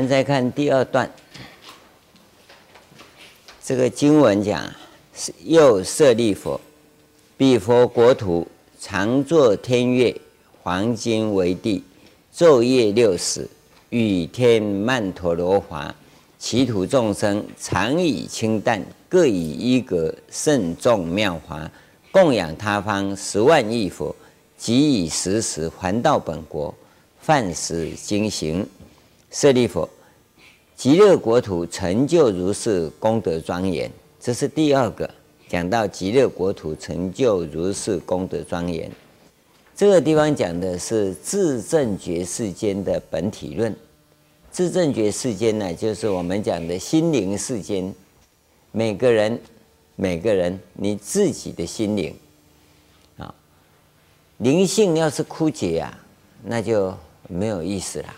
们再看第二段，这个经文讲：又设利佛，彼佛国土常作天乐，黄金为地，昼夜六时，与天曼陀罗华，其土众生常以清淡，各以一格甚众妙华，供养他方十万亿佛，即以时时还到本国，饭食经行。舍利弗，极乐国土成就如是功德庄严。这是第二个讲到极乐国土成就如是功德庄严。这个地方讲的是自证觉世间的本体论。自证觉世间呢，就是我们讲的心灵世间。每个人，每个人，你自己的心灵啊，灵性要是枯竭啊，那就没有意思了。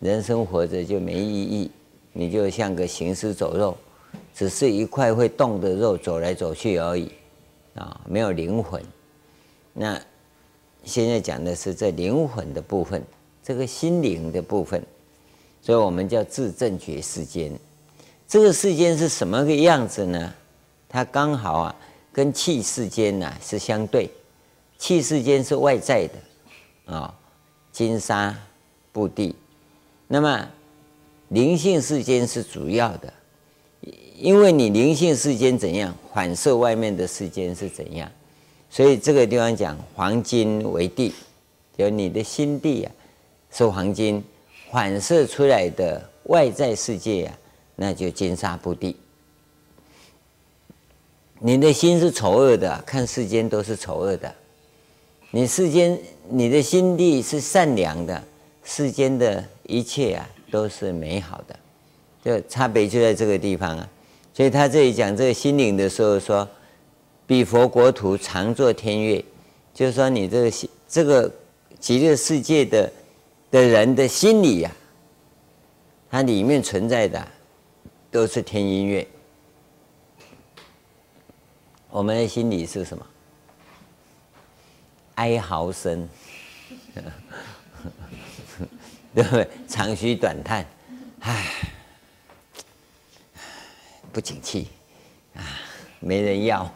人生活着就没意义，你就像个行尸走肉，只是一块会动的肉，走来走去而已啊，没有灵魂。那。现在讲的是这灵魂的部分，这个心灵的部分，所以我们叫自证觉世间。这个世间是什么个样子呢？它刚好啊，跟器世间呐是相对。器世间是外在的啊，金沙布地。那么灵性世间是主要的，因为你灵性世间怎样，反射外面的世间是怎样。所以这个地方讲黄金为地，就你的心地啊，是黄金反射出来的外在世界啊，那就金沙布地。你的心是丑恶的，看世间都是丑恶的；你世间你的心地是善良的，世间的一切啊都是美好的。就差别就在这个地方啊。所以他这里讲这个心灵的时候说。彼佛国土常作天乐，就是说你这个心，这个极乐世界的的人的心里呀、啊，它里面存在的都是天音乐。我们的心里是什么？哀嚎声，对不对？长吁短叹，唉，不景气啊。没人要，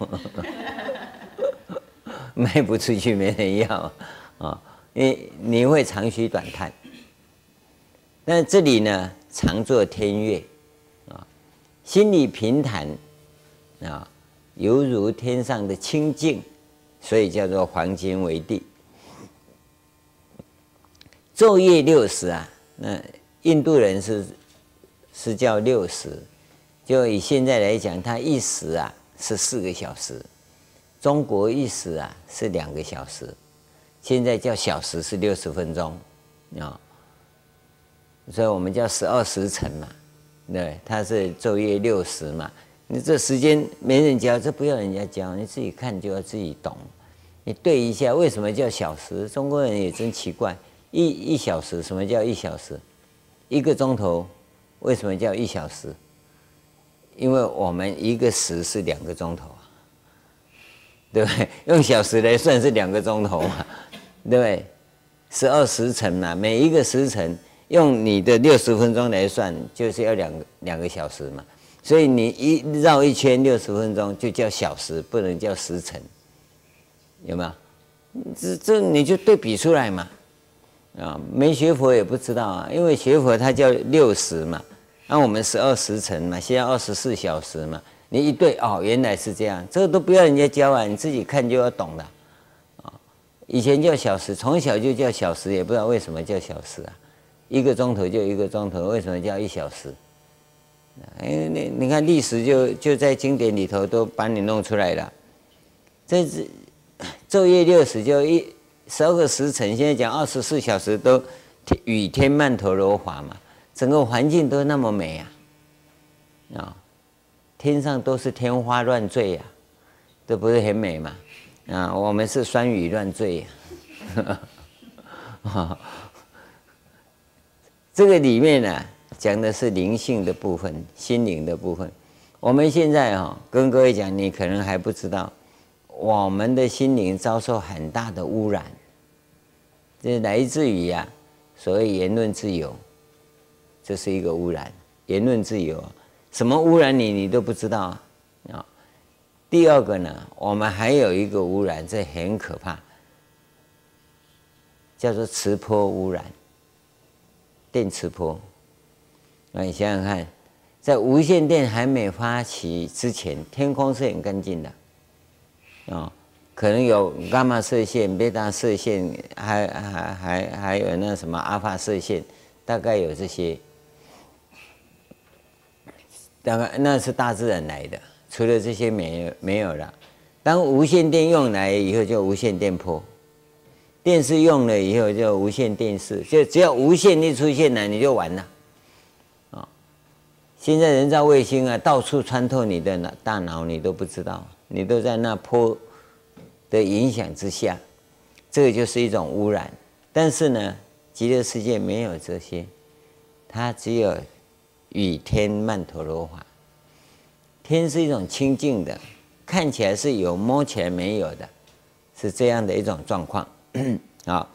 卖不出去，没人要啊！你你会长吁短叹。那这里呢，常作天乐啊，心里平坦啊，犹如天上的清净，所以叫做黄金为地。昼夜六时啊，那印度人是是叫六时，就以现在来讲，他一时啊。是四个小时，中国一时啊是两个小时，现在叫小时是六十分钟啊，所以我们叫十二时辰嘛，对，它是昼夜六时嘛。你这时间没人教，这不要人家教，你自己看就要自己懂。你对一下，为什么叫小时？中国人也真奇怪，一一小时什么叫一小时？一个钟头为什么叫一小时？因为我们一个时是两个钟头啊，对不对？用小时来算是两个钟头嘛，对不对？十二时辰嘛，每一个时辰用你的六十分钟来算，就是要两个两个小时嘛。所以你一绕一圈六十分钟就叫小时，不能叫时辰，有没有？这这你就对比出来嘛。啊，没学佛也不知道啊，因为学佛它叫六十嘛。那、我们十二时辰嘛，现在二十四小时嘛，你一对哦，原来是这样，这个都不要人家教啊，你自己看就要懂了，啊，以前叫小时，从小就叫小时，也不知道为什么叫小时啊，一个钟头就一个钟头，为什么叫一小时？哎，你你看历史就就在经典里头都把你弄出来了，这是 昼夜六十就一十二个时辰，现在讲二十四小时都雨天曼陀罗华嘛。整个环境都那么美啊，啊，天上都是天花乱坠呀，这不是很美吗？啊，我们是酸雨乱坠呀，这个里面呢，讲的是灵性的部分，心灵的部分。我们现在啊，跟各位讲，你可能还不知道，我们的心灵遭受很大的污染，这来自于呀，所谓言论自由。这是一个污染。言论自由，什么污染你，你都不知道啊。第二个呢，我们还有一个污染，这很可怕，叫做磁波污染，电磁波。那你想想看，在无线电还没发起之前，天空是很干净的，啊，可能有伽马射线、贝塔射线，还还还还有那什么阿尔法射线，大概有这些。大概那是大自然来的，除了这些没有没有了。当无线电用来以后，就无线电波；电视用了以后，就无线电视。就只要无线一出现了，你就完了。哦现在人造卫星啊，到处穿透你的脑大脑，你都不知道，你都在那波的影响之下，这个就是一种污染。但是呢，极乐世界没有这些，它只有雨天曼陀罗花。天是一种清净的，看起来是有，摸起来没有的，是这样的一种状况。啊，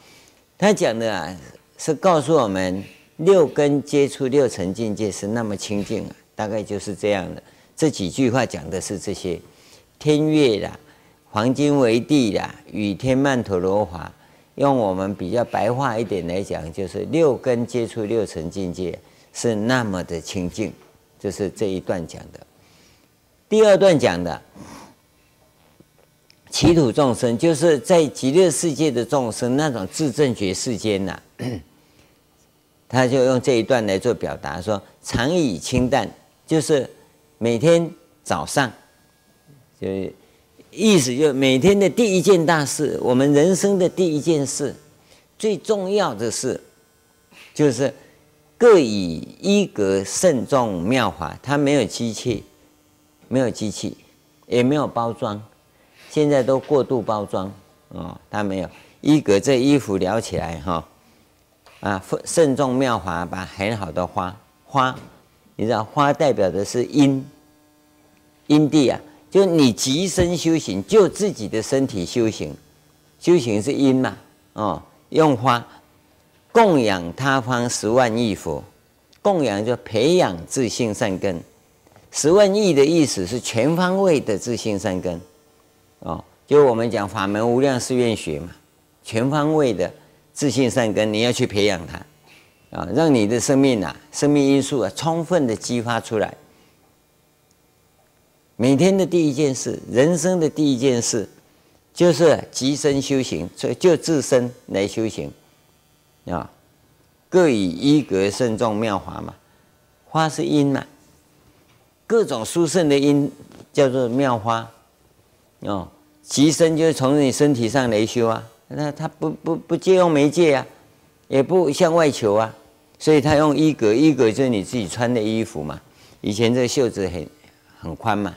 他讲的啊，是告诉我们。六根接触六层境界是那么清净啊，大概就是这样的。这几句话讲的是这些天月啦、黄金为地啦、雨天曼陀罗华。用我们比较白话一点来讲，就是六根接触六尘境界是那么的清净，就是这一段讲的。第二段讲的其土众生，就是在极乐世界的众生，那种自证觉世间呐、他就用这一段来做表达，说常以清淡，就是每天早上，就意思就每天的第一件大事，我们人生的第一件事，最重要的事，就是各以一格慎重妙法，它没有机器，没有机器，也没有包装，现在都过度包装哦，它没有一格，这衣服撩起来哈。啊，慎重妙法，把很好的花花，你知道花代表的是阴阴地啊，就你极身修行，就自己的身体修行，修行是因嘛，哦，用花供养他方十万亿佛，供养就培养自性善根，十万亿的意思是全方位的自性善根，哦，就我们讲法门无量誓愿学嘛，全方位的。自信善根，你要去培养它，啊，让你的生命啊，生命因素啊，充分的激发出来。每天的第一件事，人生的第一件事，就是极身修行，所以就自身来修行，啊，各以一格慎重妙法嘛，花是因嘛，各种殊胜的因叫做妙花，哦，极身就是从你身体上来修啊。那他不不不借用媒介啊，也不向外求啊，所以他用衣格，衣格就是你自己穿的衣服嘛。以前这袖子很很宽嘛，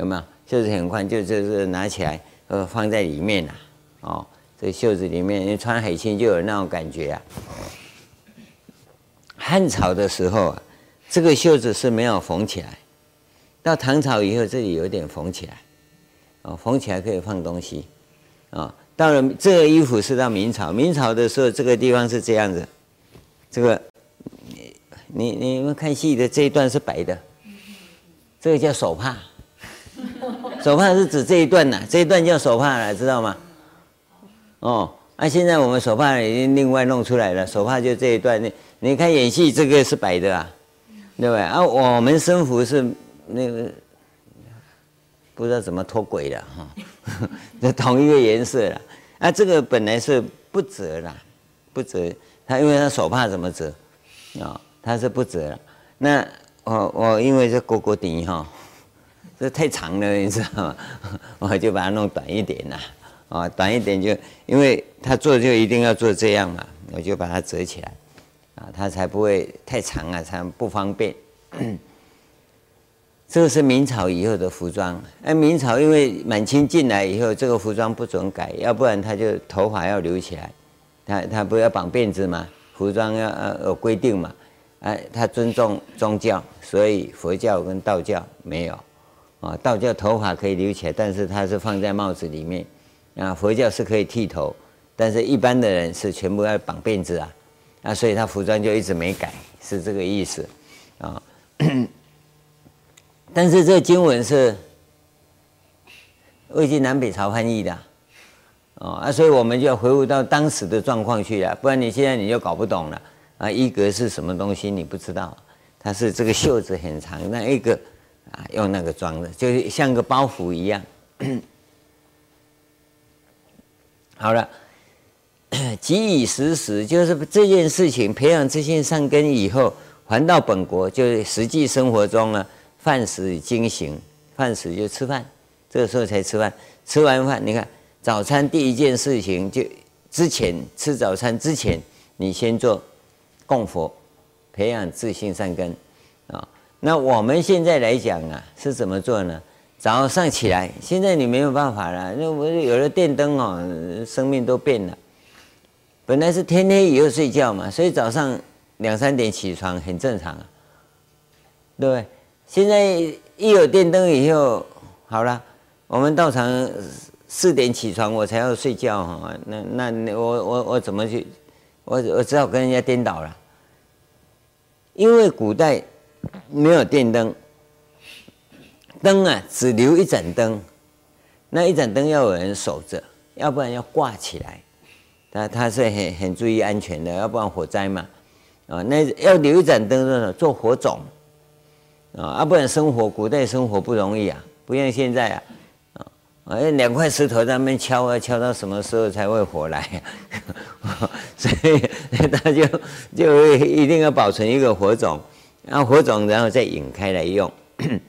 有没有？袖子很宽，就就是拿起来呃放在里面呐、哦，这袖子里面你穿海青就有那种感觉啊。汉朝的时候啊，这个袖子是没有缝起来，到唐朝以后这里有点缝起来，哦，缝起来可以放东西，啊、哦。到了这个衣服是到明朝，明朝的时候这个地方是这样子，这个你你你们看戏的这一段是白的，这个叫手帕，手帕是指这一段呐，这一段叫手帕了，知道吗？哦，那、啊、现在我们手帕已经另外弄出来了，手帕就这一段，你你看演戏这个是白的啊，对不对？啊，我们生服是那个。不知道怎么脱轨了哈，这同一个颜色了啊，这个本来是不折啦，不折，他因为他手帕怎么折啊？他是不折了。那我我因为这勾勾底哈，这太长了，你知道吗？我就把它弄短一点啦，啊，短一点就因为他做就一定要做这样嘛，我就把它折起来，啊，它才不会太长啊，才不方便。这个是明朝以后的服装。哎，明朝因为满清进来以后，这个服装不准改，要不然他就头发要留起来，他他不要绑辫子嘛，服装要呃有规定嘛。哎，他尊重宗教，所以佛教跟道教没有。啊，道教头发可以留起来，但是它是放在帽子里面。啊，佛教是可以剃头，但是一般的人是全部要绑辫子啊。啊，所以他服装就一直没改，是这个意思啊。但是这经文是魏晋南北朝翻译的，哦啊，所以我们就要回复到当时的状况去了，不然你现在你就搞不懂了啊。一格是什么东西？你不知道，它是这个袖子很长，那一个啊用那个装的，就是像个包袱一样。好了，即以时时，就是这件事情培养自信善根以后，还到本国，就是实际生活中呢，饭食经行，饭食就吃饭，这个时候才吃饭。吃完饭，你看早餐第一件事情就之前吃早餐之前，你先做供佛，培养自信善根。那我们现在来讲啊，是怎么做呢？早上起来，现在你没有办法了，那我有了电灯哦，生命都变了。本来是天黑以后睡觉嘛，所以早上两三点起床很正常啊，对不对？现在一有电灯以后，好了，我们到场四点起床，我才要睡觉哈，那那我我我怎么去？我我只好跟人家颠倒了，因为古代没有电灯。灯啊，只留一盏灯，那一盏灯要有人守着，要不然要挂起来。他他是很很注意安全的，要不然火灾嘛。啊，那要留一盏灯呢，做火种啊，要不然生活古代生活不容易啊，不像现在啊，啊，两块石头在那边敲啊，敲到什么时候才会火来啊？所以 他就就一定要保存一个火种，然后火种然后再引开来用。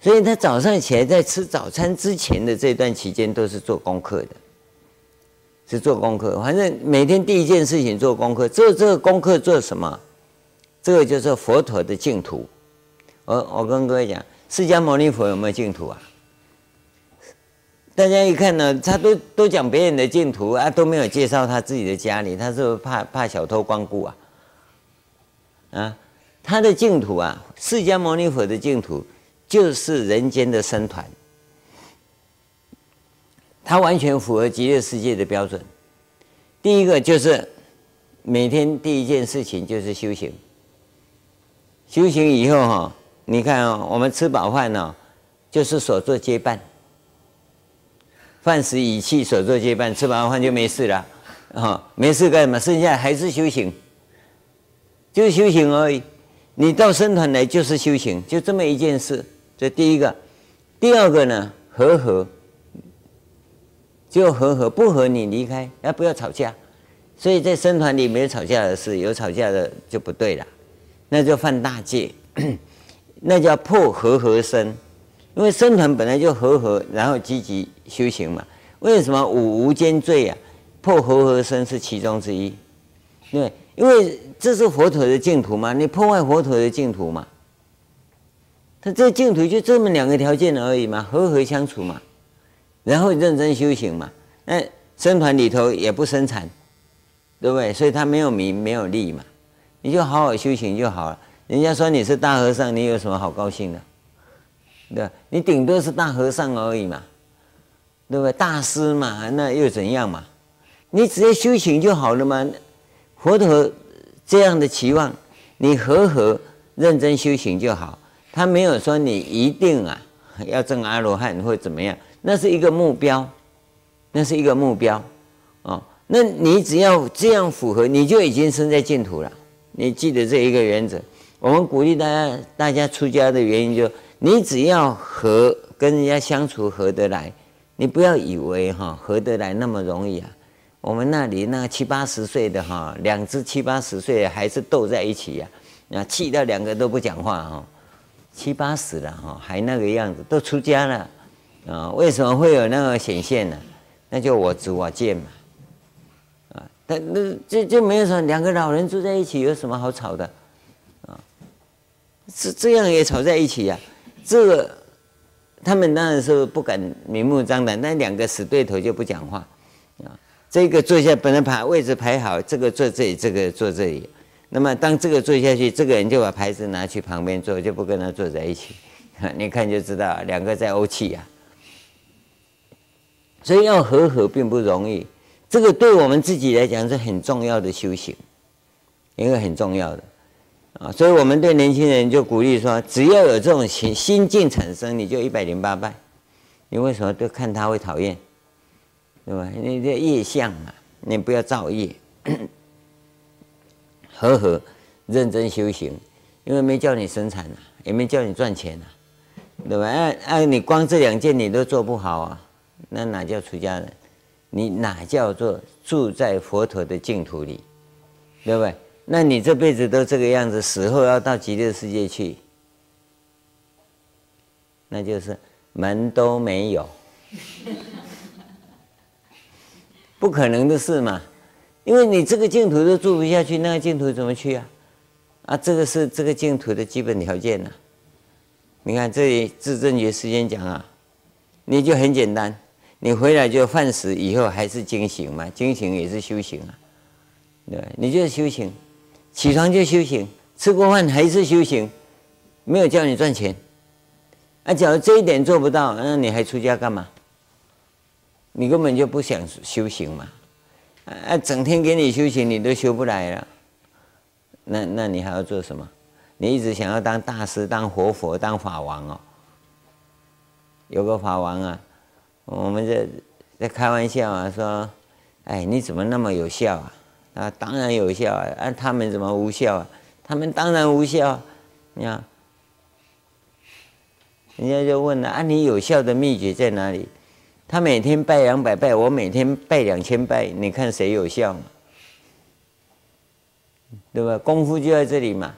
所以他早上起来在吃早餐之前的这段期间都是做功课的，是做功课。反正每天第一件事情做功课，做这个功课做什么？这个就是佛陀的净土。我我跟各位讲，释迦牟尼佛有没有净土啊？大家一看呢，他都都讲别人的净土啊，都没有介绍他自己的家里，他是不是怕怕小偷光顾啊？啊，他的净土啊，释迦牟尼佛的净土。就是人间的僧团，它完全符合极乐世界的标准。第一个就是每天第一件事情就是修行，修行以后哈，你看啊，我们吃饱饭呢，就是所作皆办，饭食以气所作皆办，吃饱饭就没事了啊，没事干什么？剩下还是修行，就是修行而已。你到僧团来就是修行，就这么一件事。这第一个，第二个呢，和合，就和合，不和你离开，要不要吵架？所以在僧团里没有吵架的事，有吵架的就不对了，那就犯大戒，那叫破和合僧。因为僧团本来就和合，然后积极修行嘛。为什么五无间罪啊？破和合身是其中之一，对，因为这是佛陀的净土嘛，你破坏佛陀的净土嘛。他这净土就这么两个条件而已嘛，和合相处嘛，然后认真修行嘛。那僧团里头也不生产，对不对？所以他没有名没有利嘛，你就好好修行就好了。人家说你是大和尚，你有什么好高兴的？对？你顶多是大和尚而已嘛，对不对？大师嘛，那又怎样嘛？你只要修行就好了嘛。佛陀这样的期望，你和和认真修行就好。他没有说你一定啊 要证阿罗汉或怎么样，那是一个目标，那是一个目标，哦，那你只要这样符合，你就已经身在净土了。你记得这一个原则。我们鼓励大家，大家出家的原因就是，你只要和跟人家相处合得来，你不要以为哈合得来那么容易啊。我们那里那七八十岁的哈，两只七八十岁的还是斗在一起呀，那气到两个都不讲话哈。七八十了哈，还那个样子，都出家了啊？为什么会有那个显现呢？那就我执我见嘛，啊，但那就就没有说两个老人住在一起有什么好吵的啊？这这样也吵在一起呀？这个他们当然是不敢明目张胆，那两个死对头就不讲话。这个坐下本来排位置排好，这个坐这里，这个坐这里。那么当这个坐下去，这个人就把牌子拿去旁边坐，就不跟他坐在一起。你看就知道，两个在怄气呀。所以要和和并不容易，这个对我们自己来讲是很重要的修行，一个很重要的啊。所以我们对年轻人就鼓励说，只要有这种心心境产生，你就一百零八拜。你为什么都看他会讨厌？对吧？你这业相嘛，你不要造业，和和认真修行，因为没叫你生产啊，也没叫你赚钱啊，对吧？哎、啊、啊、你光这两件你都做不好啊，那哪叫出家人？你哪叫做住在佛陀的净土里？对不对？那你这辈子都这个样子，死后要到极乐世界去，那就是。门都没有，不可能的事嘛！因为你这个净土都住不下去，那个净土怎么去啊？啊，这个是这个净土的基本条件呐、你看这里至正觉时间讲啊，你就很简单，你回来就饭食以后还是经行嘛，经行也是修行啊，对，你就是修行，起床就修行，吃过饭还是修行，没有叫你赚钱。啊，假如这一点做不到，那你还出家干嘛？你根本就不想修行嘛！啊，整天给你修行，你都修不来了。那那你还要做什么？你一直想要当大师、当活佛、当法王哦。有个法王啊，我们在在开玩笑啊，说：“哎，你怎么那么有效啊？”啊，当然有效啊！啊，他们怎么无效啊？他们当然无效。你看。人家就问了啊，你有效的秘诀在哪里？他每天拜两百拜，我每天拜两千拜，你看谁有效嘛？对吧？功夫就在这里嘛。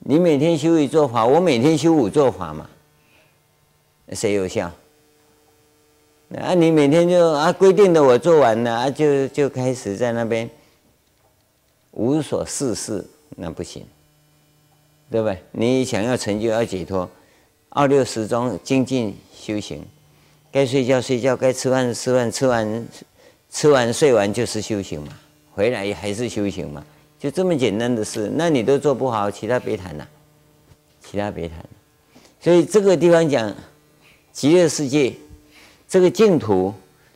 你每天修一座法，我每天修五座法嘛，谁有效？啊，你每天就啊规定的我做完了啊，就就开始在那边无所事事，那不行，对不对？你想要成就，要解脱。二六时中精进修行，该睡觉睡觉，该吃饭吃饭，吃完吃完睡完就是修行嘛，回来还是修行嘛，就这么简单的事，那你都做不好，其他别谈了，其他别谈。所以这个地方讲极乐世界，这个净土，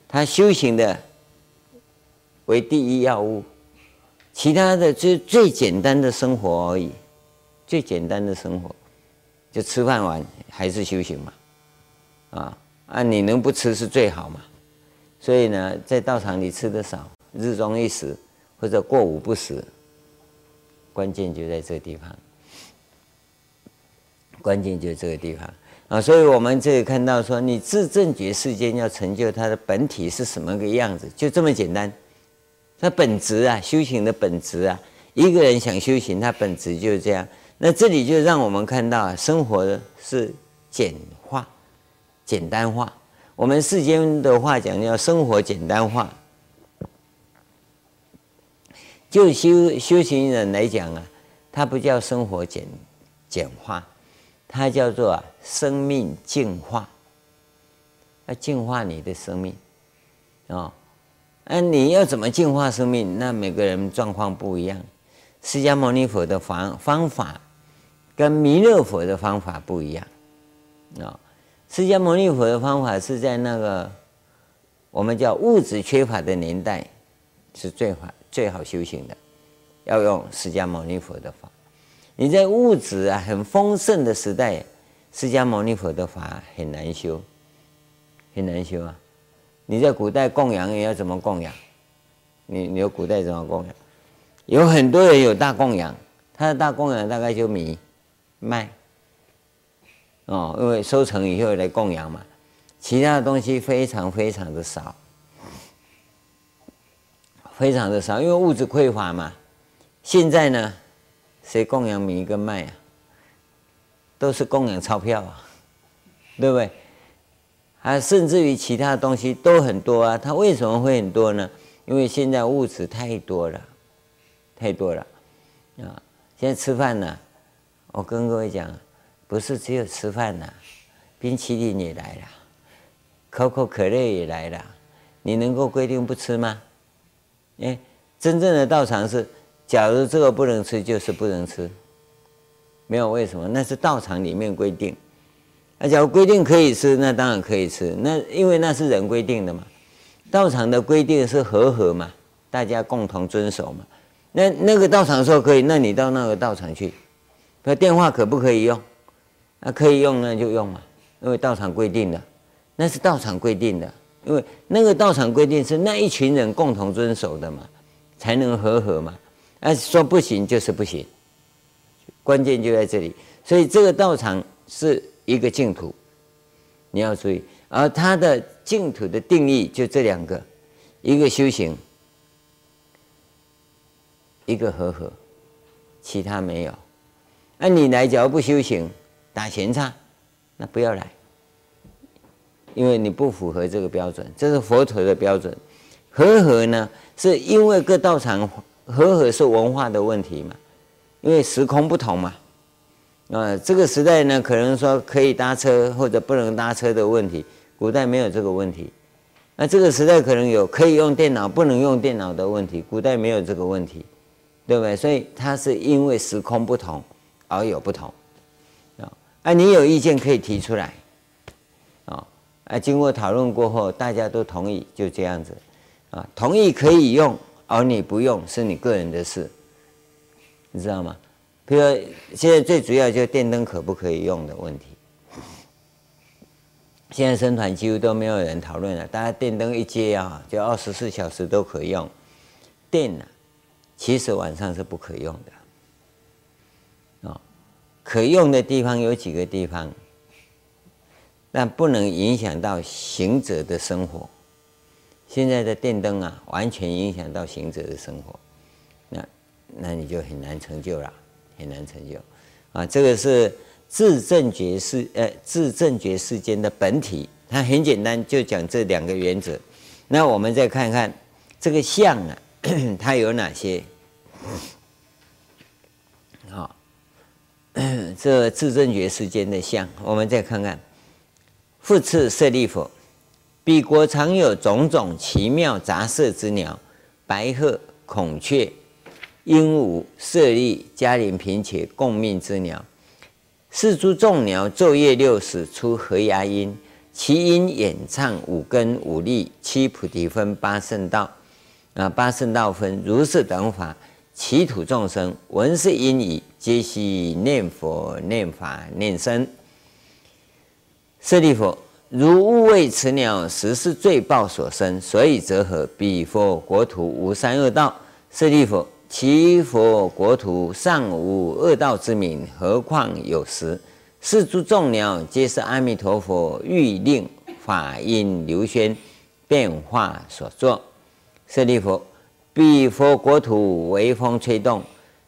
它修行的为第一要务，其他的就最简单的生活而已，最简单的生活。就吃饭完还是修行嘛，啊啊！你能不吃是最好嘛。所以呢，在道场里吃的少，日中一食或者过午不食，关键就在这个地方。关键就这个地方啊！所以我们这里看到说，你自证觉世间要成就它的本体是什么个样子，就这么简单。它本质啊，修行的本质啊，一个人想修行，它本质就是这样。那这里就让我们看到，生活是简、简单化。我们世间的话讲叫生活简单化。就修修行人来讲啊，它不叫生活简简化，它叫做生命净化。要净化你的生命啊，那你要怎么净化生命？那每个人状况不一样。释迦牟尼佛的方方法。跟弥勒佛的方法不一样啊！释迦牟尼佛的方法是在那个我们叫物质缺乏的年代是最好最好修行的，要用释迦牟尼佛的法。你在物质啊很丰盛的时代，释迦牟尼佛的法很难修，很难修啊！你在古代供养也要怎么供养？你你有古代怎么供养？有很多人有大供养，他的大供养大概就米。卖，哦，因为收成以后来供养嘛，其他的东西非常非常的少，非常的少，因为物质匮乏嘛。现在呢，谁供养米跟麦啊？都是供养钞票啊，对不对？啊，甚至于其他的东西都很多啊。它为什么会很多呢？因为现在物质太多了，太多了啊。现在吃饭呢？我跟各位讲，不是只有吃饭呐，冰淇淋也来了，可口可乐也来了，你能够规定不吃吗？哎，真正的道场是，假如这个不能吃，就是不能吃，没有为什么，那是道场里面规定。那假如规定可以吃，那当然可以吃，那因为那是人规定的嘛。道场的规定是和合嘛，大家共同遵守嘛。那那个道场说可以，那你到那个道场去。那电话可不可以用？那可以用，那就用嘛，因为道场规定的，那是道场规定的，因为那个道场规定是那一群人共同遵守的嘛，才能和合嘛。那说不行就是不行，关键就在这里。所以这个道场是一个净土，你要注意。而它的净土的定义就这两个，一个修行，一个和合，其他没有。那你来，假如不修行，打闲岔，那不要来，因为你不符合这个标准，这是佛陀的标准。和合呢，是因为各道场和合是文化的问题嘛，因为时空不同嘛。啊，这个时代呢，可能说可以搭车或者不能搭车的问题，古代没有这个问题。那这个时代可能有可以用电脑不能用电脑的问题，古代没有这个问题，对不对？所以它是因为时空不同而有不同。啊，你有意见可以提出来。啊，啊，经过讨论过后，大家都同意，就这样子。啊，同意可以用，而你不用是你个人的事，你知道吗？比如现在最主要就是电灯可不可以用的问题。现在生团几乎都没有人讨论了，大家电灯一接啊，就二十四小时都可以用。电呢，其实晚上是不可用的。可用的地方有几个地方，但不能影响到行者的生活。现在的电灯啊，完全影响到行者的生活，那那你就很难成就了。很难成就，啊，这个是自证觉世，呃，自证觉世间的本体，它很简单，就讲这两个原则。那我们再看看这个相啊，它有哪些？好，这自证觉世间的相，我们再看看。复次舍利弗，彼国常有种种奇妙杂色之鸟，白鹤、孔雀。鹦鹉、舍利、迦陵、频伽，共命之鸟。是诸众鸟昼夜六时出和雅音，其音演唱五根五力七菩提分八圣道啊，八圣道分如是等法，其土众生闻是音已，皆悉念佛、念法、念僧。舍利弗，如误谓此鸟实是罪报所生，所以则何？彼佛国土无三恶道。舍利弗。其佛国土尚无恶道之名，何况有实？是诸众鸟皆是阿弥陀佛欲令法音流宣变化所作。舍利弗，彼佛国土微风吹动，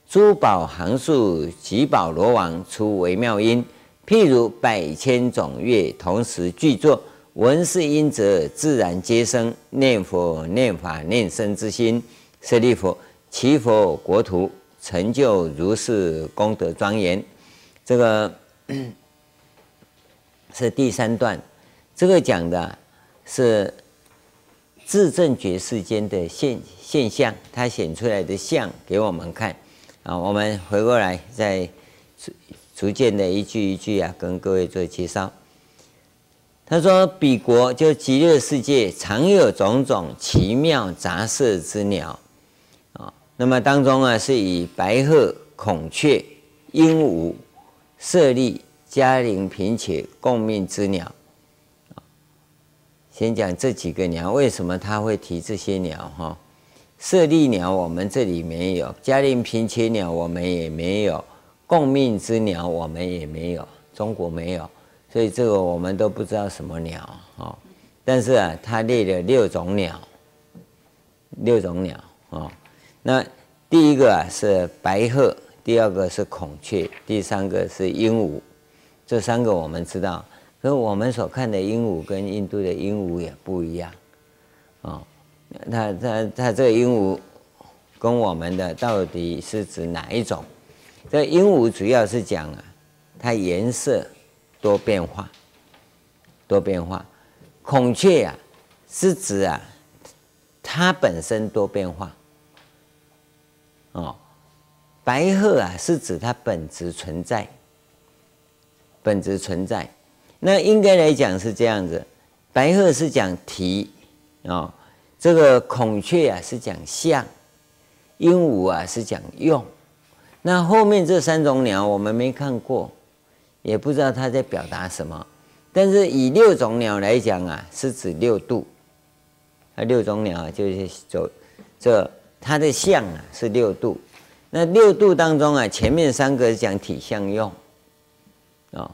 诸宝行树及宝罗王出微妙音，譬如百千种乐同时具作，闻是音者，自然皆生念佛、念法、念僧之心。舍利弗。其佛国土成就如是功德庄严，这个 是第三段。这个讲的是自证觉世间的现现象，它显出来的相给我们看啊。我们回过来再逐逐渐的一句一句啊，跟各位做介绍。他说：“彼国就极乐世界，常有种种奇妙杂色之鸟啊。”那么当中啊，是以白鹤、孔雀、鹦鹉、舍利、迦陵、频伽共命之鸟。先讲这几个鸟，为什么他会提这些鸟？哈，舍利鸟我们这里没有，迦陵频切鸟我们也没有，共命之鸟我们也没有，中国没有，所以这个我们都不知道什么鸟。啊，但是啊，他列了六种鸟，六种鸟啊。那第一个啊是白鹤，第二个是孔雀，第三个是鹦鹉。这三个我们知道，跟我们所看的鹦鹉跟印度的鹦鹉也不一样啊。它它它这个鹦鹉跟我们的到底是指哪一种？这鹦鹉主要是讲啊，它颜色多变化，多变化。孔雀啊是指啊，它本身多变化。哦，白鹤啊，是指它本质存在，本质存在。那应该来讲是这样子，白鹤是讲体，哦，这个孔雀啊是讲象，鹦鹉啊是讲用。那后面这三种鸟我们没看过，也不知道它在表达什么。但是以六种鸟来讲啊，是指六度。啊六种鸟就是走这它的象啊是六度。那六度当中啊，前面三个是讲体相用，啊，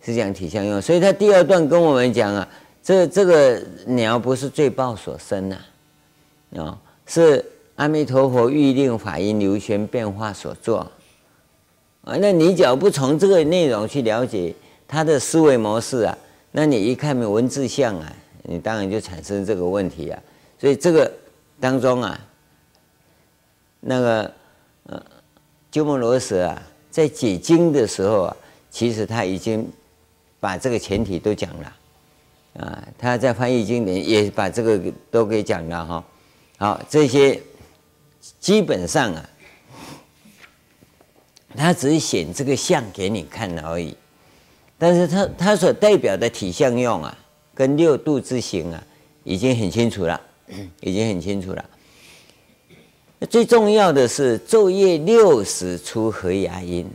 是讲体相用。所以它第二段跟我们讲啊，这这个鸟不是罪报所生呐，啊，是。阿弥陀佛欲令法音流旋变化所作啊，那你只要不从这个内容去了解他的思维模式啊，那你一看没文字相啊，你当然就产生这个问题啊。所以这个当中啊，那个呃，鸠摩罗什啊，在解经的时候啊，其实他已经把这个前提都讲了啊，他在翻译经典也把这个都给讲了哈。好，这些。基本上啊，他只是显这个相给你看而已，但是他他所代表的体相用啊，跟六度之行啊，已经很清楚了，已经很清楚了。最重要的是昼夜六时出合牙音，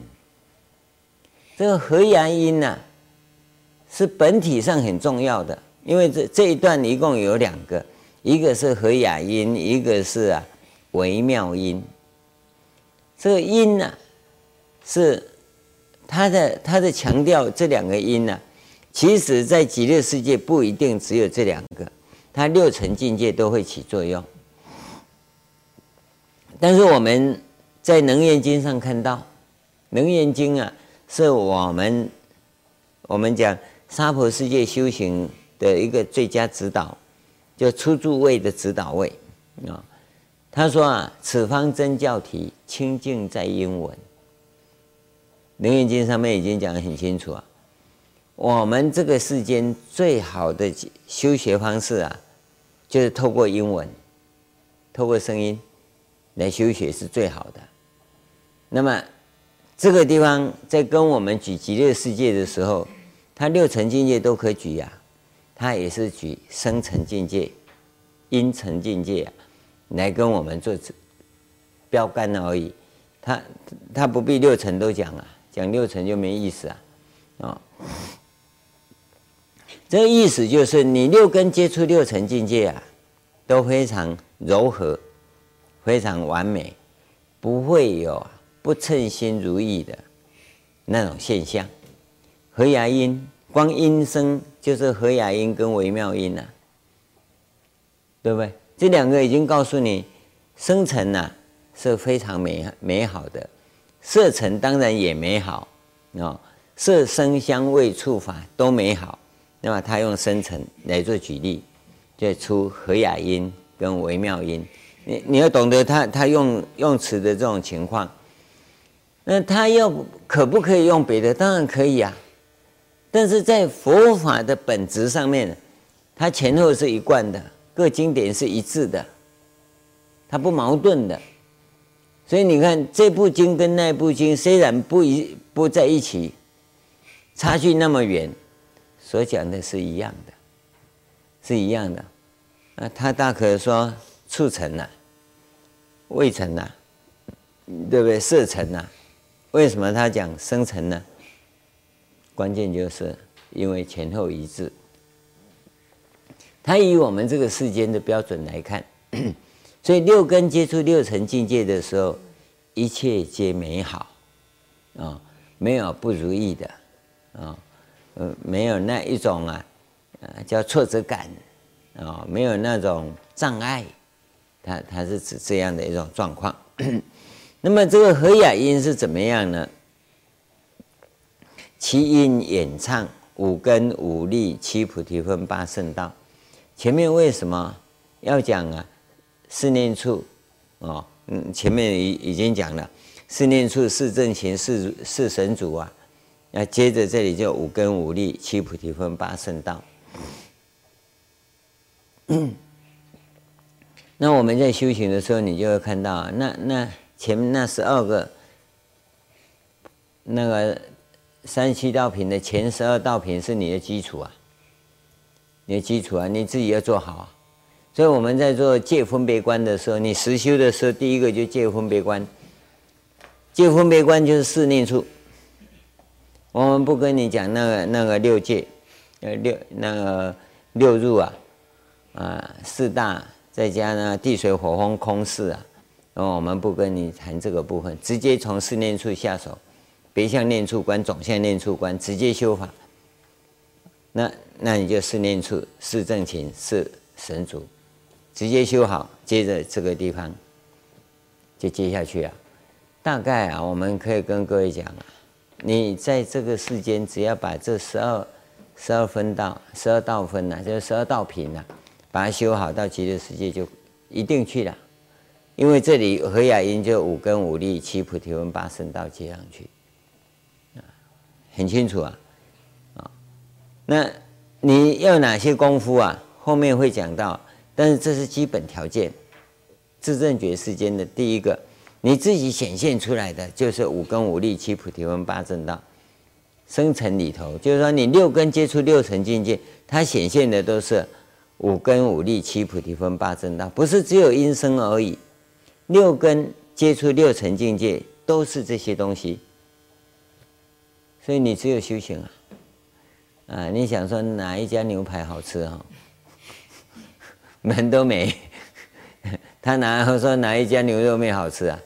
这个合牙音呢、是本体上很重要的，因为这这一段一共有两个，一个是和雅音，一个是啊。微妙音，这个音呢、是他的他的强调这两个音呢、其实在极乐世界不一定只有这两个，它六层境界都会起作用。但是我们在《能严经》上看到，《能严经》啊，是我们我们讲娑婆世界修行的一个最佳指导，就初住位的指导位啊。他说啊，此方真教体，清净在音闻。《楞严经》上面已经讲得很清楚啊，我们这个世间最好的修学方式啊，就是透过英文，透过声音来修学是最好的。那么这个地方在跟我们举极乐世界的时候，他六层境界都可以举呀、他也是举生层境界、阴层境界啊。来跟我们做标杆而已，他他不必六层都讲啊，讲六层就没意思啊，啊，这个意思就是你六根接触六层境界啊，都非常柔和，非常完美，不会有不称心如意的那种现象。和雅音，光音声就是和雅音跟微妙音呐、对不对？这两个已经告诉你，声尘呐是非常美美好的，色尘当然也美好啊，色声香味触法都美好。那么他用声尘来做举例，就出和雅音跟微妙音。你你要懂得他他用用词的这种情况，那他要可不可以用别的？当然可以啊，但是在佛法的本质上面，它前后是一贯的。各经典是一致的，它不矛盾的，所以你看这部经跟那部经虽然不一不在一起，差距那么远，所讲的是一样的，是一样的。啊，他大可说触尘呐，未成呐，对不对？色尘呐，为什么他讲生成呢？关键就是因为前后一致。他以我们这个世间的标准来看，所以六根接触六层境界的时候，一切皆美好，啊，没有不如意的，啊，呃，没有那一种啊，叫挫折感，啊，没有那种障碍，它它是指这样的一种状况。那么这个和雅音是怎么样呢？七音演唱，五根五力，七菩提分，八圣道。前面为什么要讲啊？四念处，哦，嗯，前面已已经讲了，四念处、四正勤、四四神足啊。那接着这里就五根五力、七菩提分、八圣道。那我们在修行的时候，你就会看到啊，那那前面那十二个那个三十七道品的前十二道品是你的基础啊。你的基础啊，你自己要做好啊。所以我们在做戒分别观的时候，你实修的时候，第一个就戒分别观。戒分别观就是四念处。我们不跟你讲那个那个六戒，呃六那个六入啊，啊四大再加呢地水火风空四啊，然后我们不跟你谈这个部分，直接从四念处下手，别相念处观、总相念处观，直接修法。那那你就是念处、是正勤、是神足，直接修好，接着这个地方就接下去啊。大概啊，我们可以跟各位讲。你在这个世间，只要把这十二、十二分道、十二道分呐、就是十二道品呐、把它修好，到极乐世界就一定去了。因为这里和雅音就五根五力七菩提分八圣道接上去，很清楚啊，啊，那你要哪些功夫啊？后面会讲到，但是这是基本条件，自证觉世间的第一个。你自己显现出来的就是五根五力七菩提分八正道，生成里头就是说你六根接触六层境界，它显现的都是五根五力七菩提分八正道，不是只有音声而已。六根接触六层境界都是这些东西，所以你只有修行啊，啊，你想说哪一家牛排好吃啊？门都没，他哪说哪一家牛肉面好吃啊？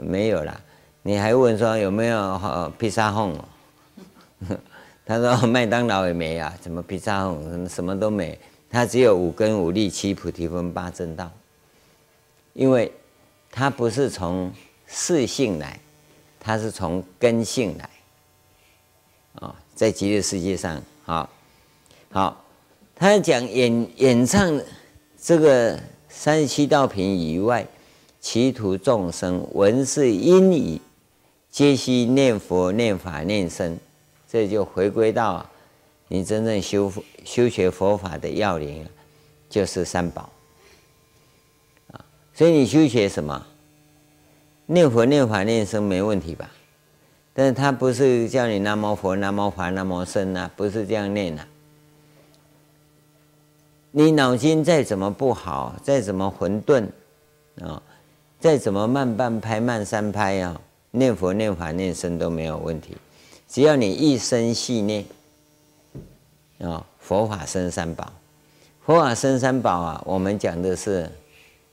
没有啦，你还问说有没有好披萨凤？他说麦当劳也没啊，什么披萨凤什么都没，他只有五根五力七菩提分八正道。因为他不是从四性来，他是从根性来。啊，在极乐世界上，好，好，他讲演演唱这个三十七道品以外。其徒众生闻是音已，皆悉念佛、念法、念僧，这就回归到你真正修修学佛法的要领，就是三宝啊。所以你修学什么？念佛、念法、念僧没问题吧？但是他不是叫你南无佛、南无法、南无僧啊，不是这样念啊。你脑筋再怎么不好，再怎么混沌啊。再怎么慢半拍、慢三拍啊，念佛、念法、念僧都没有问题。只要你一生系念啊，佛法僧三宝，佛法僧三宝啊，我们讲的是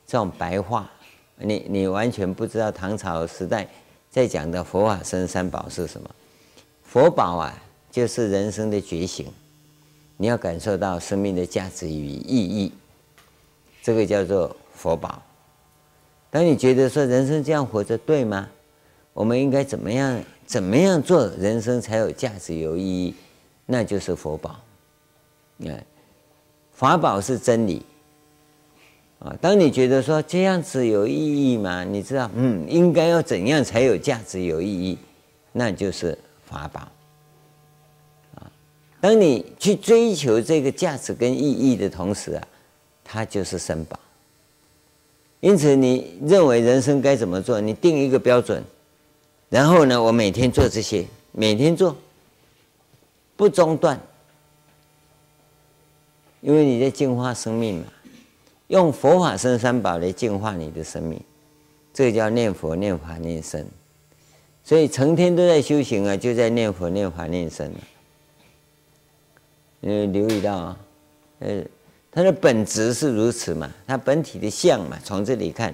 这种白话，你你完全不知道唐朝时代在讲的佛法僧三宝是什么。佛宝啊，就是人生的觉醒，你要感受到生命的价值与意义，这个叫做佛宝。当你觉得说人生这样活着对吗？我们应该怎么样怎么样做人生才有价值有意义？那就是佛宝，嗯，法宝是真理啊。当你觉得说这样子有意义吗？你知道，嗯，应该要怎样才有价值有意义？那就是法宝啊。当你去追求这个价值跟意义的同时啊，它就是僧宝。因此，你认为人生该怎么做？你定一个标准，然后呢，我每天做这些，每天做，不中断，因为你在净化生命嘛，用佛法僧三宝来净化你的生命，这叫念佛、念法、念僧。所以成天都在修行啊，就在念佛、念法、念僧。你留意到啊，呃。它的本质是如此嘛？它本体的相嘛？从这里看，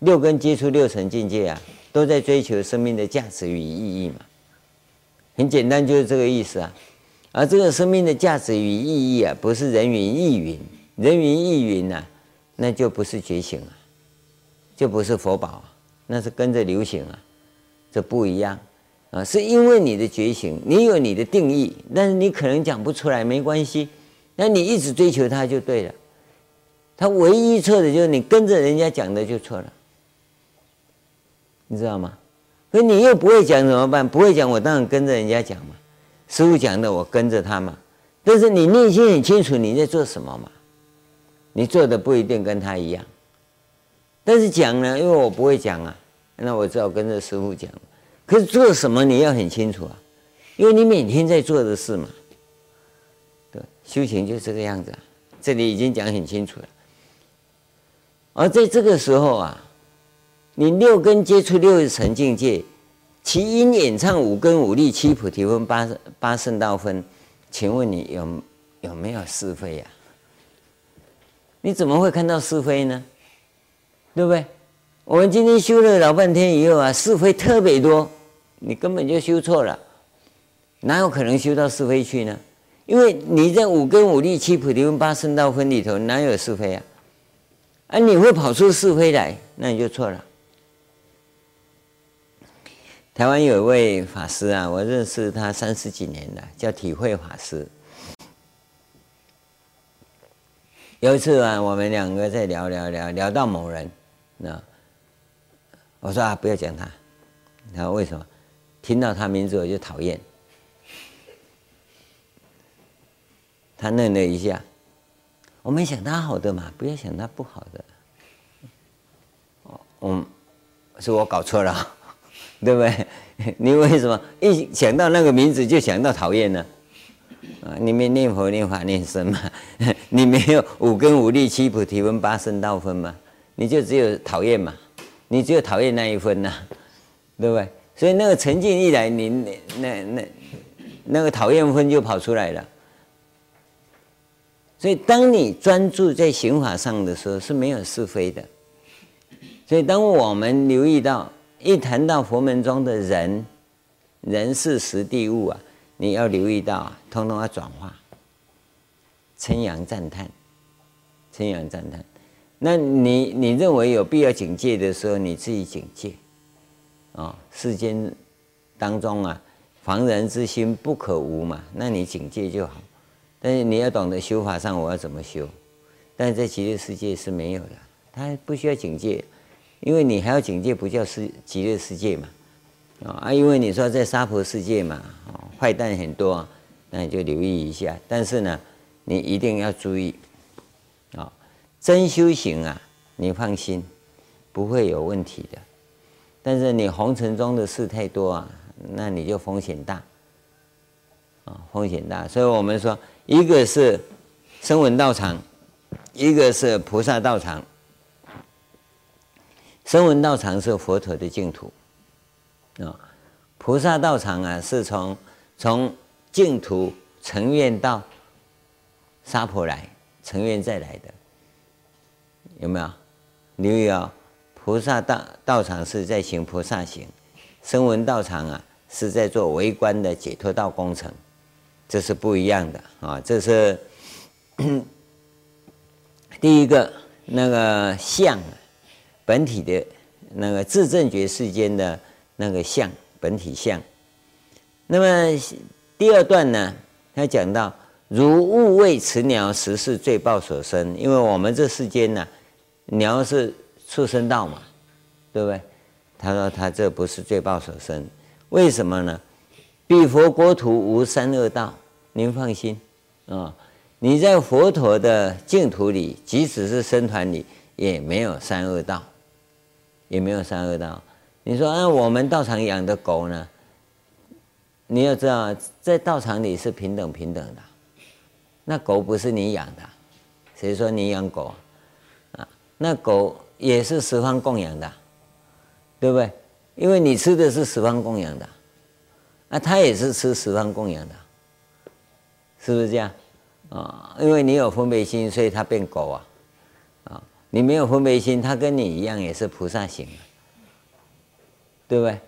六根接触六层境界啊，都在追求生命的价值与意义嘛。很简单，就是这个意思啊。而这个生命的价值与意义啊，不是人云亦云，人云亦云呐，那就不是觉醒啊，就不是佛宝啊，那是跟着流行啊，这不一样啊。是因为你的觉醒，你有你的定义，但是你可能讲不出来，没关系。那你一直追求它就对了，它唯一错的就是你跟着人家讲的就错了，你知道吗？可你又不会讲怎么办？不会讲，我当然跟着人家讲嘛。师傅讲的，我跟着他嘛。但是你内心很清楚你在做什么嘛？你做的不一定跟他一样，但是讲呢，因为我不会讲啊，那我只好跟着师父讲。可是做什么你要很清楚啊，因为你每天在做的事嘛。对修行就这个样子，这里已经讲很清楚了。而在这个时候啊，你六根接触六尘境界，其音演唱五根五力七菩提分八八圣道分，请问你有有没有是非呀、啊？你怎么会看到是非呢？对不对？我们今天修了老半天以后啊，是非特别多，你根本就修错了，哪有可能修到是非去呢？因为你在五根五力七菩提分八圣道分里头哪有是非啊？啊，你会跑出是非来，那你就错了。台湾有一位法师啊，我认识他三十几年了，叫体会法师。有一次啊，我们两个在聊聊聊聊到某人，那我说啊，不要讲他。他为什么？听到他名字我就讨厌。他愣了一下，我们想他好的嘛，不要想他不好的。哦，嗯，是我搞错了。对不对？你为什么一想到那个名字就想到讨厌呢？啊，你没念佛、念法、念僧嘛？你没有五根五力七菩提分八圣道分嘛？你就只有讨厌嘛？你只有讨厌那一分呐，对不对？所以那个沉静一来，你那那那那个讨厌分就跑出来了。所以当你专注在行法上的时候，是没有是非的。所以当我们留意到。一谈到佛门中的人、人事、时地物啊，你要留意到啊，通通要转化，称扬赞叹，称扬赞叹。那你你认为有必要警戒的时候，你自己警戒。啊、哦，世间当中啊，防人之心不可无嘛，那你警戒就好。但是你要懂得修法上我要怎么修，但在极乐世界是没有的，他不需要警戒。因为你还要警戒，不叫是极乐世界嘛，啊，因为你说在娑婆世界嘛，坏蛋很多，那你就留意一下。但是呢，你一定要注意，啊，真修行啊，你放心，不会有问题的。但是你红尘中的事太多啊，那你就风险大，啊，风险大。所以我们说，一个是声闻道场，一个是菩萨道场。声闻道场是佛陀的净土，啊，菩萨道场啊是从从净土成愿到沙婆来，成愿再来的，有没有？留意啊，菩萨道道场是在行菩萨行，声闻道场啊是在做为观的解脱道工程，这是不一样的啊，这是 第一个那个相。本体的那个自证觉世间的那个相，本体相。那么第二段呢，他讲到如物为此鸟，实是罪报所生。因为我们这世间呢，鸟是畜生道嘛，对不对？他说他这不是罪报所生，为什么呢？彼佛国土无三恶道，您放心啊，你在佛陀的净土里，即使是僧团里，也没有三恶道。也没有三恶道。你说，啊，我们道场养的狗呢？你要知道，在道场里是平等平等的。那狗不是你养的，谁说你养狗啊？那狗也是十方供养的，对不对？因为你吃的是十方供养的，那它也是吃十方供养的，是不是这样？啊，因为你有分别心，所以它变狗啊。啊你没有分别心，它跟你一样也是菩萨行，对不对？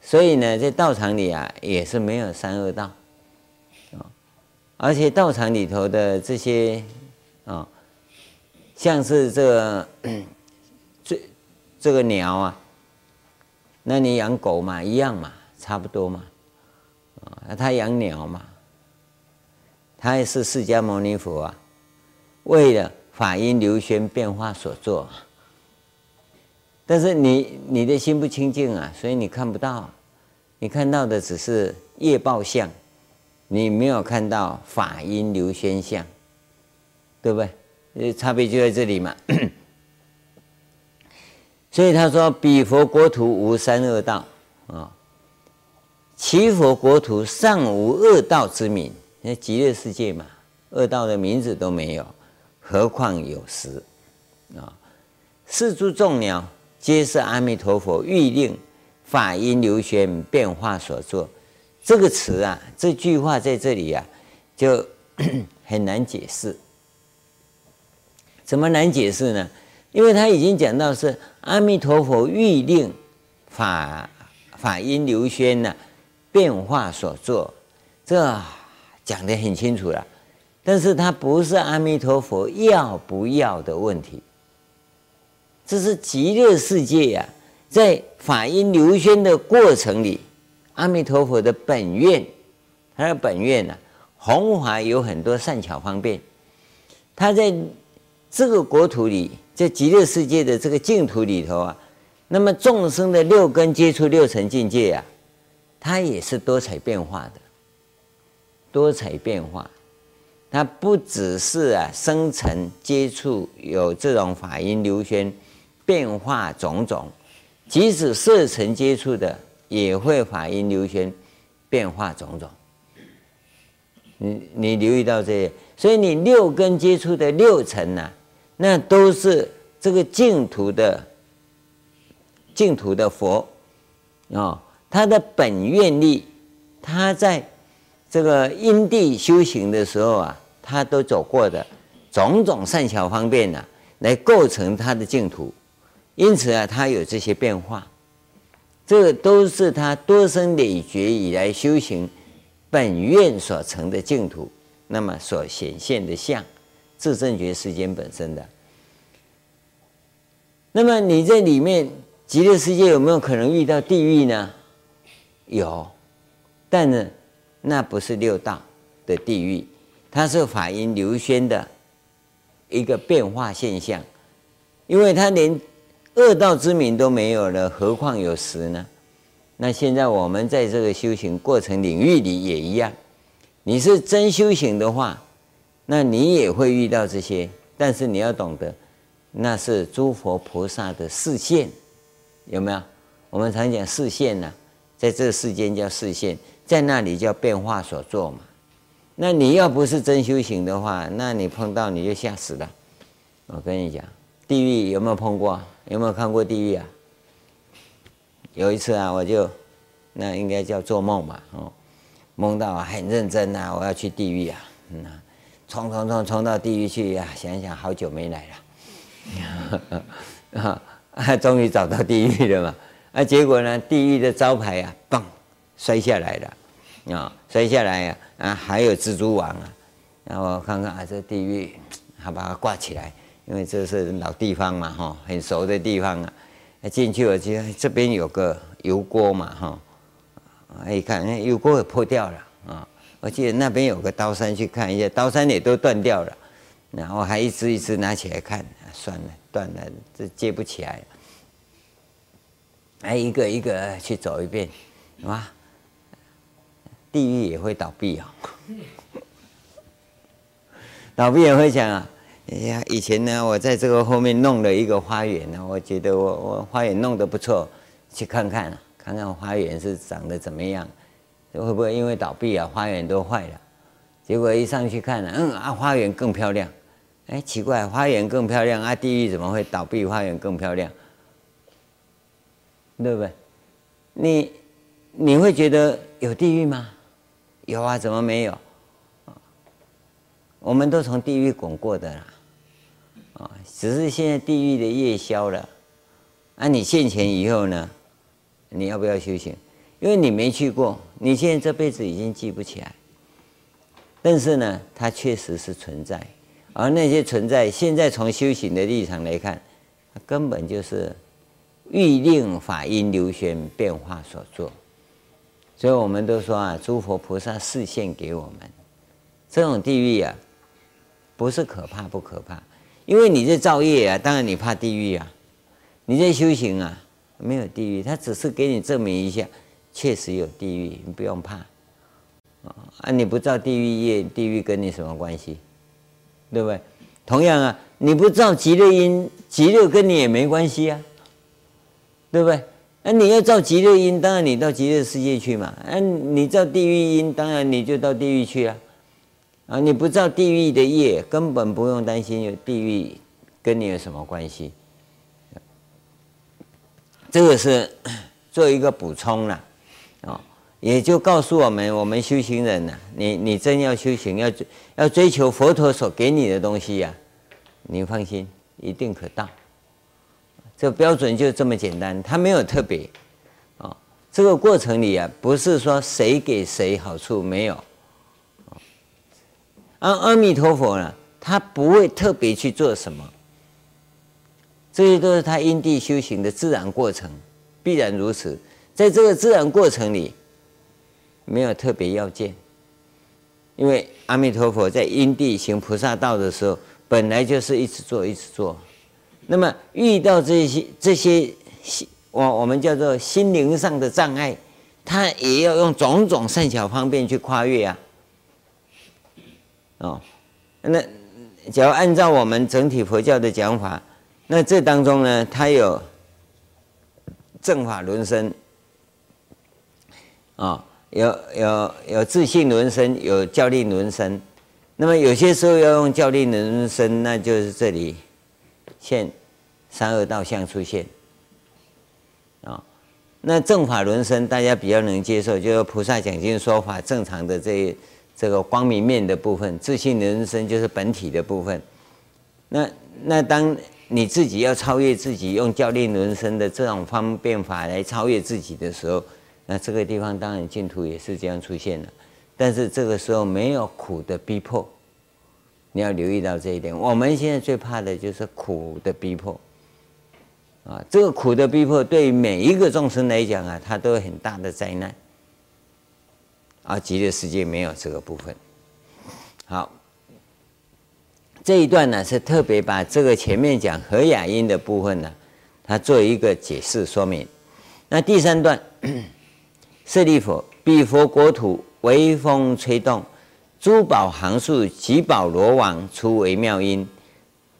所以呢，在道场里啊，也是没有三恶道啊，而且道场里头的这些啊，像是这个 这这个鸟啊，那你养狗嘛，一样嘛，差不多嘛，啊，他养鸟嘛，他也是释迦牟尼佛啊，为了。法音流宣变化所做，但是你你的心不清净啊，所以你看不到，你看到的只是业报相，你没有看到法音流宣相，对不对？差别就在这里嘛。所以他说：“彼佛国土无三恶道啊，其佛国土尚无恶道之名。那极乐世界嘛，恶道的名字都没有。”何况有实啊？四诸众鸟皆是阿弥陀佛欲令法音流宣变化所作。这个词啊，这句话在这里啊，就 很难解释。怎么难解释呢？因为他已经讲到是阿弥陀佛欲令法法音流宣呢，变化所作，这讲得很清楚了。但是它不是阿弥陀佛要不要的问题，这是极乐世界呀、在法音流宣的过程里。阿弥陀佛的本愿，他的本愿呢、啊，弘法有很多善巧方便。他在这个国土里，在极乐世界的这个净土里头啊，那么众生的六根接触六层境界啊，它也是多彩变化的，多彩变化。它不只是啊生成接触有这种法音流宣变化种种，即使色尘接触的。也会法音流宣，变化种种。你你留意到这些，所以你六根接触的六尘呐、那都是这个净土的净土的佛啊、哦，他的本愿力，他在这个因地修行的时候啊，他都走过的种种善巧方便呐、来构成他的净土，因此啊，他有这些变化。这都是他多生累劫以来修行本愿所成的净土，那么所显现的相，自证觉世间本身的。那么你在里面极乐世界有没有可能遇到地狱呢？有，但呢，那不是六道的地狱，它是法音流宣的一个变化现象，因为它连。恶道之名都没有了，何况有实呢？那现在我们在这个修行过程领域里也一样。你是真修行的话，那你也会遇到这些。但是你要懂得，那是诸佛菩萨的示现，有没有？我们常讲示现呢，在这世间叫示现，在那里叫变化所作嘛。那你要不是真修行的话，那你碰到你就吓死了。我跟你讲，地狱有没有碰过？有没有看过地狱啊？有一次啊，我就那应该叫做梦吧，哦，梦到很认真啊，我要去地狱啊，嗯，冲冲冲冲到地狱去呀，啊，想想好久没来了，啊，终于找到地狱了嘛，啊，结果呢，地狱的招牌啊，嘣，摔下来了，啊，摔下来呀，啊，还有蜘蛛网啊，然后我看看啊，这地狱，还把它挂起来。因为这是老地方嘛，哈，很熟的地方啊。进去我就这边有个油锅嘛，哈，一看那油锅也破掉了啊。我记得那边有个刀山，去看一下，刀山也都断掉了。然后还一支一支拿起来看，算了，断了，这接不起来。哎，一个一个去走一遍，哇，地狱也会倒闭啊，倒闭也会讲啊。哎呀，以前呢，我在这个后面弄了一个花园呢，我觉得我我花园弄得不错，去看看，看看花园是长得怎么样，会不会因为倒闭啊，花园都坏了？结果一上去看了，嗯啊，花园更漂亮。哎，奇怪，花园更漂亮啊，地狱怎么会倒闭？花园更漂亮，对不对？你你会觉得有地狱吗？有啊，怎么没有？我们都从地狱滚过的啦。啊，只是现在地狱的夜宵了，那、啊、你现前以后呢？你要不要修行？因为你没去过，你现在这辈子已经记不起来。但是呢，它确实是存在，而那些存在，现在从修行的立场来看，它根本就是欲令法音流宣变化所作。所以我们都说啊，诸佛菩萨示现给我们，这种地狱啊，不是可怕不可怕。因为你在造业啊，当然你怕地狱啊。你在修行啊，没有地狱，他只是给你证明一下，确实有地狱，你不用怕。啊，你不造地狱业，地狱跟你什么关系？对不对？同样啊，你不造极乐因，极乐跟你也没关系啊，对不对？那你要造极乐因，当然你到极乐世界去嘛。啊，你造地狱因，当然你就到地狱去啊。啊！你不造地狱的业，根本不用担心有地狱跟你有什么关系。这个是 做一个补充了，哦，也就告诉我们，我们修行人呢，你你真要修行，要要追求佛陀所给你的东西呀，你放心，一定可到。这标准就这么简单，它没有特别，啊，这个过程里啊，不是说谁给谁好处没有，阿阿弥陀佛呢，他不会特别去做什么。这些都是他因地修行的自然过程，必然如此。在这个自然过程里，没有特别要件，因为阿弥陀佛在因地行菩萨道的时候，本来就是一直做，一直做。那么遇到这些这些我我们叫做心灵上的障碍，他也要用种种善巧方便去跨越啊。哦，那假如按照我们整体佛教的讲法。那这当中呢，它有正法轮生，啊，有有有自信轮生，有教令轮生。那么有些时候要用教令轮生，那就是这里现三恶道相出现，啊，那正法轮生大家比较能接受，就是菩萨讲经说法正常的这这个光明面的部分，自信人生就是本体的部分。那那当。你自己要超越自己，用教练人生的这种方便法来超越自己的时候，那这个地方当然净土也是这样出现的。但是这个时候没有苦的逼迫，你要留意到这一点。我们现在最怕的就是苦的逼迫啊！这个苦的逼迫对于每一个众生来讲啊，它都有很大的灾难。啊极乐世界没有这个部分。好。这一段呢，是特别把这个前面讲和雅音的部分呢，它做一个解释说明。那第三段，舍利弗，彼佛国土微风吹动，珠宝行树及宝罗网出微妙音。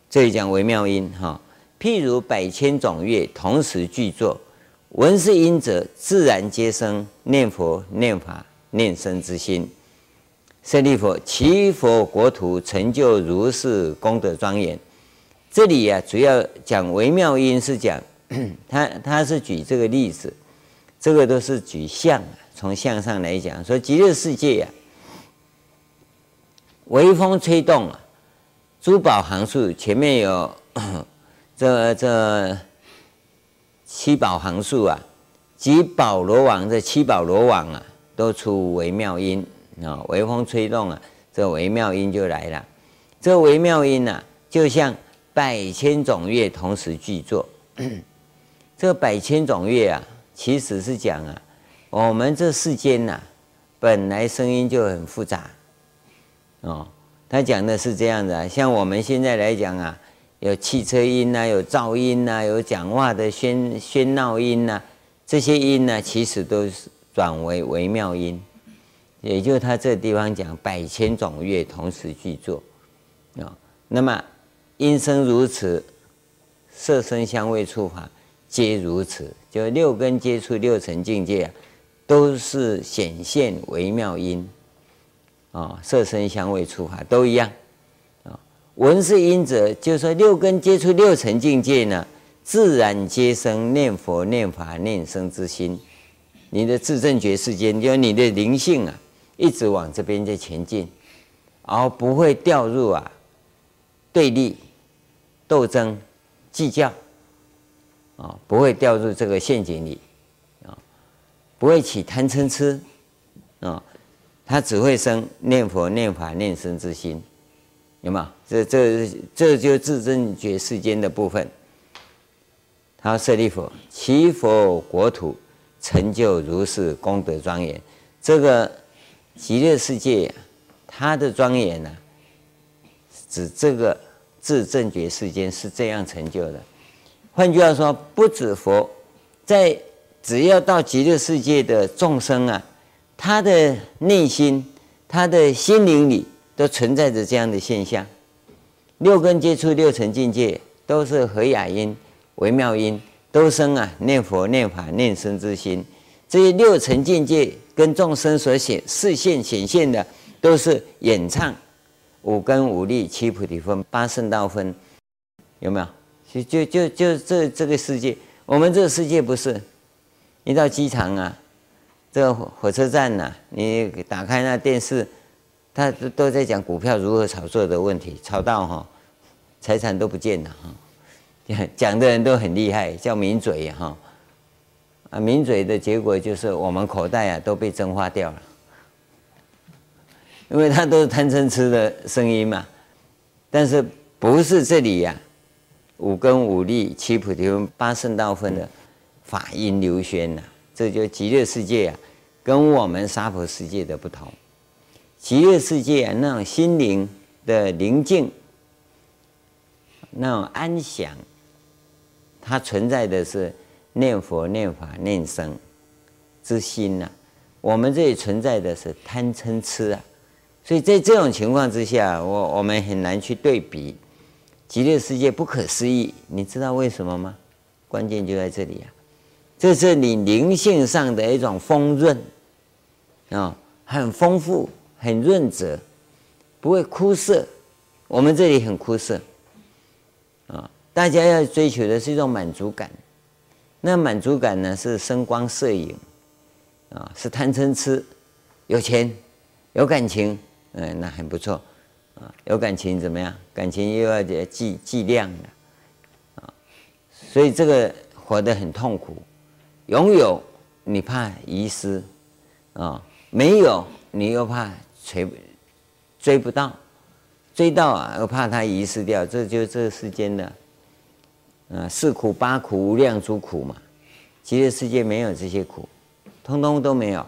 这里讲微妙音哈，譬如百千种乐同时具作，闻是音者，自然皆生念佛、念法、念生之心。舍利弗，其佛国土成就如是功德庄严。这里呀、啊，主要讲微妙音是讲，他他是举这个例子，这个都是举相，从相上来讲，说极乐世界呀、啊，微风吹动啊，珠宝行树前面有 这这七宝行树啊，及宝罗网这七宝罗网啊，都出微妙音。啊，微风吹动啊，这微妙音就来了。这微妙音呢、啊，就像百千种乐同时具作。这百千种乐啊，其实是讲啊，我们这世间呐、啊，本来声音就很复杂。哦，他讲的是这样的，像我们现在来讲啊，有汽车音呐，有噪音呐，有讲话的喧喧闹音呐，这些音呢，其实都是转为微妙音。也就是他这地方讲百千种乐同时具作，啊，那么音声如此，色声香味触法皆如此，就六根接触六尘境界，都是显现微妙音，啊，色声香味触法都一样，啊，闻是音者，就是说六根接触六尘境界呢，自然皆生念佛念法念僧之心，你的自证觉世间，就你的灵性啊。一直往这边在前进，而不会掉入啊对立、斗争、计较啊，不会掉入这个陷阱里啊，不会起贪嗔痴啊，他只会生念佛、念法、念僧之心，有没有？这这这就是自证觉世间的部分。他说：“舍利弗，其佛国土成就如是功德庄严。”这个。极乐世界，它的庄严呢，指这个自证觉世间是这样成就的。换句话说，不止佛，在只要到极乐世界的众生啊，他的内心、他的心灵里都存在着这样的现象。六根接触六尘境界，都是和雅音、微妙音，都生啊念佛、念法、念僧之心。这些六层境界。跟众生所显示现显现的，都是演唱五根五力七菩提分八圣道分，有没有？就就就就这这个世界，我们这个世界不是，一到机场啊，这个火车站呐、你打开那电视，他都都在讲股票如何炒作的问题，炒到哈，财产都不见了哈，讲的人都很厉害，叫名嘴哈，啊名嘴的结果就是我们口袋啊都被蒸发掉了，因为他都是贪嗔痴的声音嘛，但是不是这里呀、五根五力七菩提八圣道分的法音流宣呐、这就极乐世界啊，跟我们娑婆世界的不同。极乐世界啊，那种心灵的宁静，那种安详，它存在的是念佛、念法、念僧之心呐、我们这里存在的是贪嗔痴啊，所以在这种情况之下，我我们很难去对比。极乐世界不可思议，你知道为什么吗？关键就在这里啊！这是你灵性上的一种丰润啊，很丰富、很润泽，不会枯涩。我们这里很枯涩！大家要追求的是一种满足感，那满足感呢是声光色影啊，是贪嗔痴，有钱、有感情，嗯，那很不错。啊有感情怎么样？感情又要计计量的啊，所以这个活得很痛苦。拥有你怕遗失啊，没有你又怕追追不到，追到啊又怕它遗失掉。这就这世间的啊四苦八苦无量诸苦嘛。极乐世界没有这些苦，通通都没有。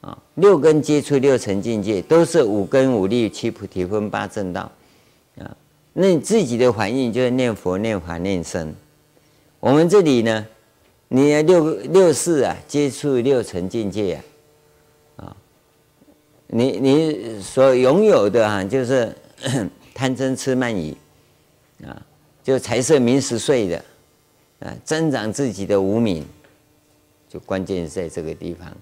啊六根接触六尘境界，都是五根五力七菩提分八正道啊。那你自己的反应就是念佛、念法、念僧。我们这里呢，你六六世啊，接触六层境界啊，啊，你你所拥有的啊，就是 贪嗔痴慢疑啊，就财色名食睡的啊，增长自己的无名，就关键是在这个地方。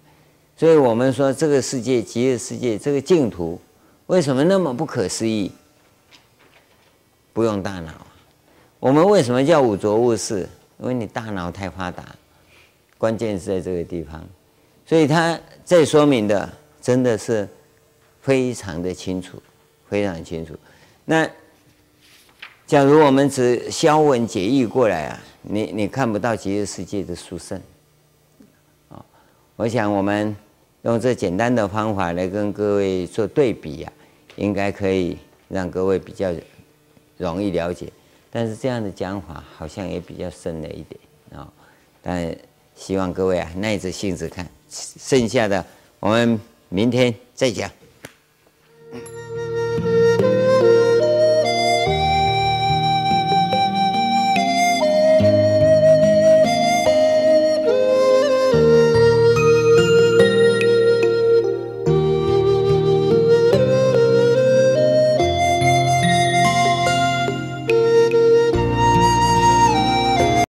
所以我们说，这个世界极乐世界这个净土，为什么那么不可思议？不用大脑。我们为什么叫五浊恶世？因为你大脑太发达，关键是在这个地方。所以他在说明的真的是非常的清楚，非常清楚。那假如我们只消文解义过来啊，你你看不到极乐世界的殊胜。啊，我想我们。用这简单的方法来跟各位做对比呀、啊，应该可以让各位比较容易了解。但是这样的讲法好像也比较深了一点啊、但希望各位啊耐着性子看，剩下的我们明天再讲。